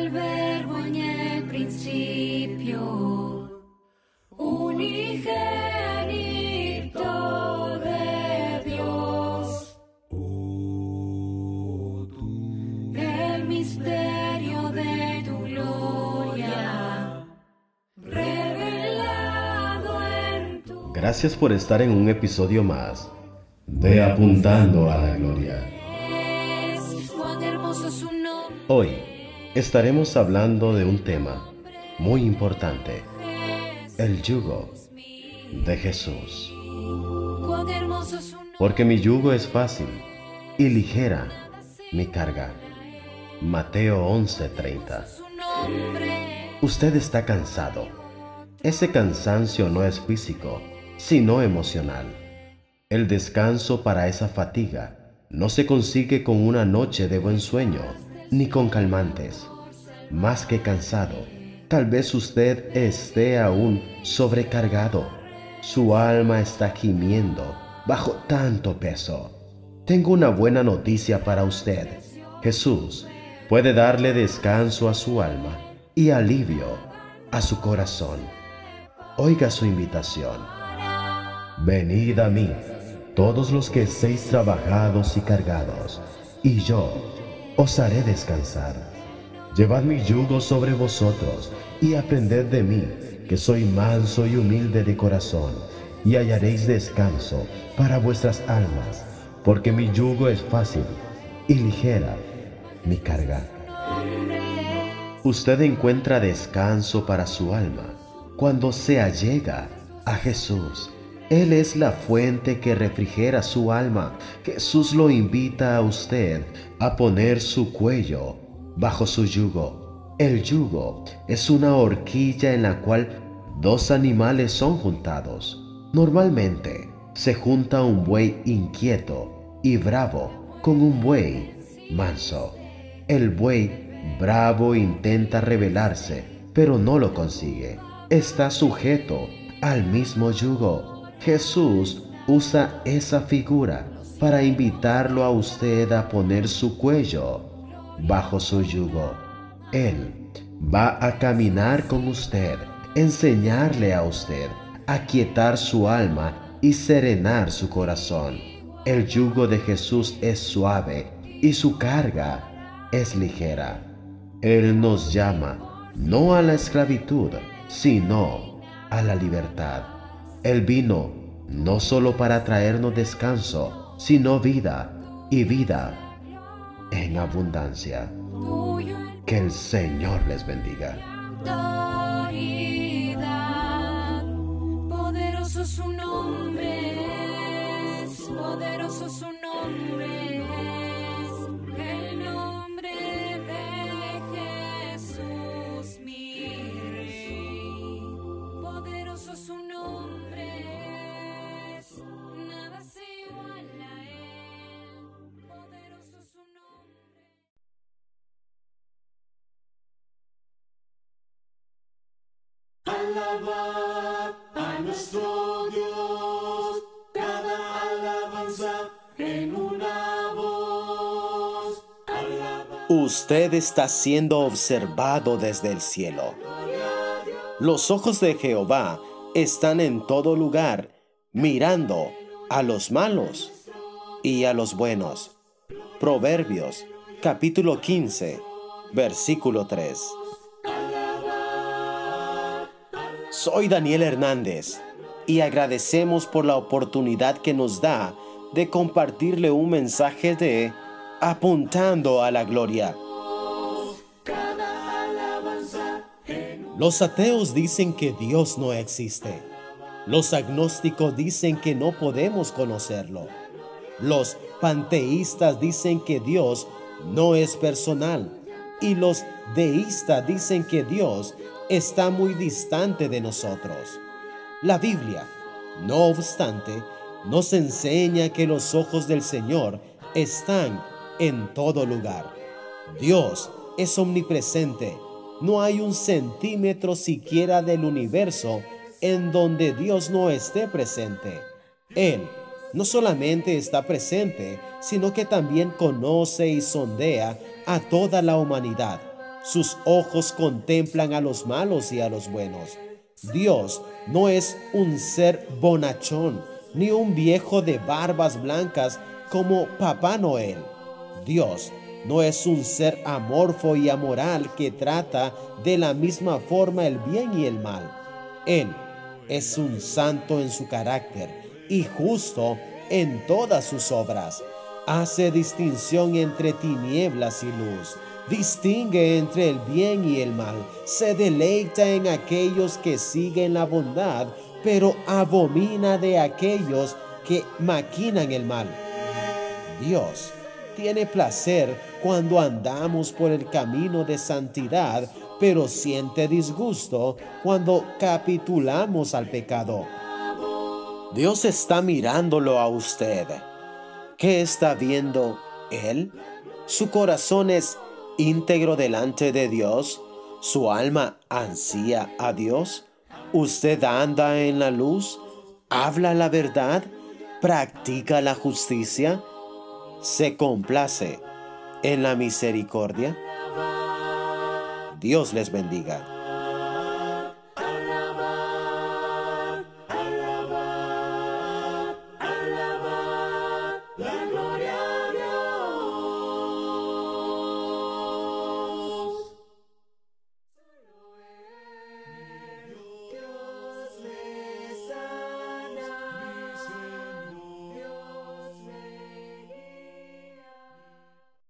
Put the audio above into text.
el verbo en el principio, unigénito de Dios. El misterio de tu gloria, revelado en tu Gracias por estar en un episodio más de Apuntando a la Gloria. es, cuán hermoso es su nombre. Hoy estaremos hablando de un tema muy importante, el yugo de Jesús. Porque mi yugo es fácil y ligera mi carga. Mateo 11:30. Su nombre Usted está cansado. Ese cansancio no es físico, sino emocional. El descanso para esa fatiga no se consigue con una noche de buen sueño, ni con calmantes. Más que cansado, tal vez usted esté aún sobrecargado. Su alma está gimiendo bajo tanto peso. Tengo una buena noticia para usted. Jesús puede darle descanso a su alma y alivio a su corazón. Oiga su invitación. Venid a mí, todos los que estéis trabajados y cargados, y yo os haré descansar. Llevad mi yugo sobre vosotros y aprended de mí, que soy manso y humilde de corazón, y hallaréis descanso para vuestras almas, porque mi yugo es fácil y ligera mi carga. Usted encuentra descanso para su alma cuando se allega a Jesús. Él es la fuente que refrigera su alma. Jesús lo invita a usted a poner su cuello bajo su yugo. El yugo es una horquilla en la cual dos animales son juntados. Normalmente se junta un buey inquieto y bravo con un buey manso. El buey bravo intenta rebelarse, pero no lo consigue. Está sujeto al mismo yugo. Jesús usa esa figura para invitarlo a usted a poner su cuello bajo su yugo. Él va a caminar con usted, enseñarle a usted a quietar su alma y serenar su corazón. El yugo de Jesús es suave y su carga es ligera. Él nos llama no a la esclavitud, sino a la libertad. Él vino no solo para traernos descanso, sino vida y vida en abundancia. Que el Señor les bendiga. Poderoso su nombre poderoso su nombre Alabad a nuestro Dios, cada alabanza en una voz. Usted está siendo observado desde el cielo. Los ojos de Jehová están en todo lugar, mirando a los malos y a los buenos. Proverbios capítulo 15, versículo 3. Soy Daniel Hernández y agradecemos por la oportunidad que nos da de compartirle un mensaje de Apuntando a la Gloria. Los ateos dicen que Dios no existe. Los agnósticos dicen que no podemos conocerlo. Los panteístas dicen que Dios no es personal. Y los deístas dicen que Dios está muy distante de nosotros. La Biblia, no obstante, nos enseña que los ojos del Señor están en todo lugar. Dios es omnipresente. No hay un centímetro siquiera del universo en donde Dios no esté presente. Él no solamente está presente, sino que también conoce y sondea a toda la humanidad. Sus ojos contemplan a los malos y a los buenos. Dios no es un ser bonachón, ni un viejo de barbas blancas como Papá Noel. Dios no es un ser amorfo y amoral que trata de la misma forma el bien y el mal. Él es un santo en su carácter y justo en todas sus obras. Hace distinción entre tinieblas y luz. Distingue entre el bien y el mal. Se deleita en aquellos que siguen la bondad, pero abomina de aquellos que maquinan el mal. Dios tiene placer cuando andamos por el camino de santidad, pero siente disgusto cuando capitulamos al pecado. Dios está mirándolo a usted. ¿Qué está viendo Él? Su corazón es íntegro delante de Dios. Su alma ansía a Dios. Usted anda en la luz, habla la verdad, practica la justicia, se complace en la misericordia. Dios les bendiga.